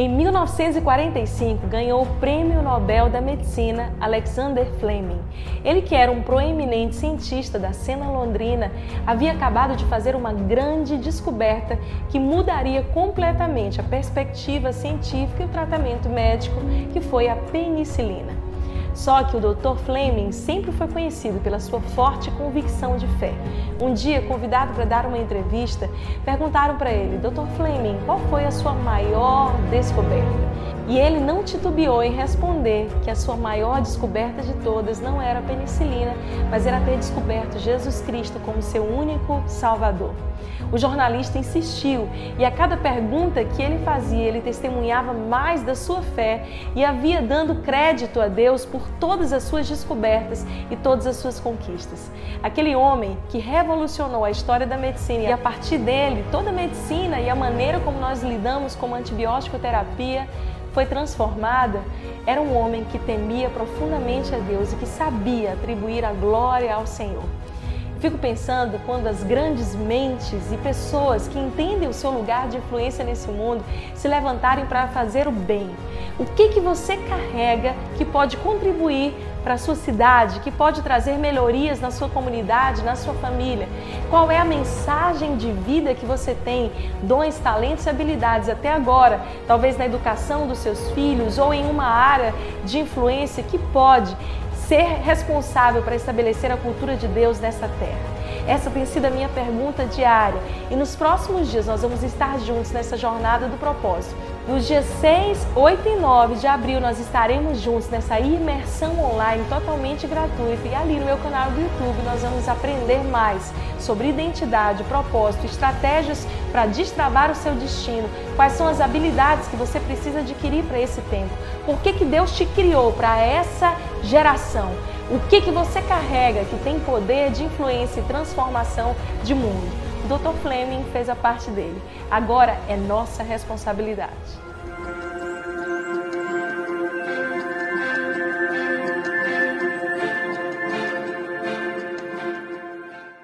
Em 1945, ganhou o Prêmio Nobel da Medicina Alexander Fleming. Ele, que era um proeminente cientista da cena londrina, havia acabado de fazer uma grande descoberta que mudaria completamente a perspectiva científica e o tratamento médico, que foi a penicilina. Só que o Dr. Fleming sempre foi conhecido pela sua forte convicção de fé. Um dia, convidado para dar uma entrevista, perguntaram para ele: Dr. Fleming, qual foi a sua maior descoberta? E ele não titubeou em responder que a sua maior descoberta de todas não era a penicilina, mas era ter descoberto Jesus Cristo como seu único Salvador. O jornalista insistiu e a cada pergunta que ele fazia, ele testemunhava mais da sua fé e havia dando crédito a Deus por todas as suas descobertas e todas as suas conquistas. Aquele homem que revolucionou a história da medicina e a partir dele toda a medicina e a maneira como nós lidamos com antibiótico terapia foi transformada, era um homem que temia profundamente a Deus e que sabia atribuir a glória ao Senhor. Fico pensando quando as grandes mentes e pessoas que entendem o seu lugar de influência nesse mundo se levantarem para fazer o bem. O que que você carrega que pode contribuir para a sua cidade, que pode trazer melhorias na sua comunidade, na sua família? Qual é a mensagem de vida que você tem, dons, talentos e habilidades até agora, talvez na educação dos seus filhos ou em uma área de influência que pode ser responsável para estabelecer a cultura de Deus nessa terra? Essa tem sido a minha pergunta diária. E nos próximos dias nós vamos estar juntos nessa jornada do propósito. Nos dias 6, 8 e 9 de abril nós estaremos juntos nessa imersão online totalmente gratuita. E ali no meu canal do YouTube nós vamos aprender mais sobre identidade, propósito, estratégias para destravar o seu destino, quais são as habilidades que você precisa adquirir para esse tempo, por que, que Deus te criou para essa geração, o que, que você carrega que tem poder de influência e transformação de mundo. O Dr. Fleming fez a parte dele. Agora é nossa responsabilidade.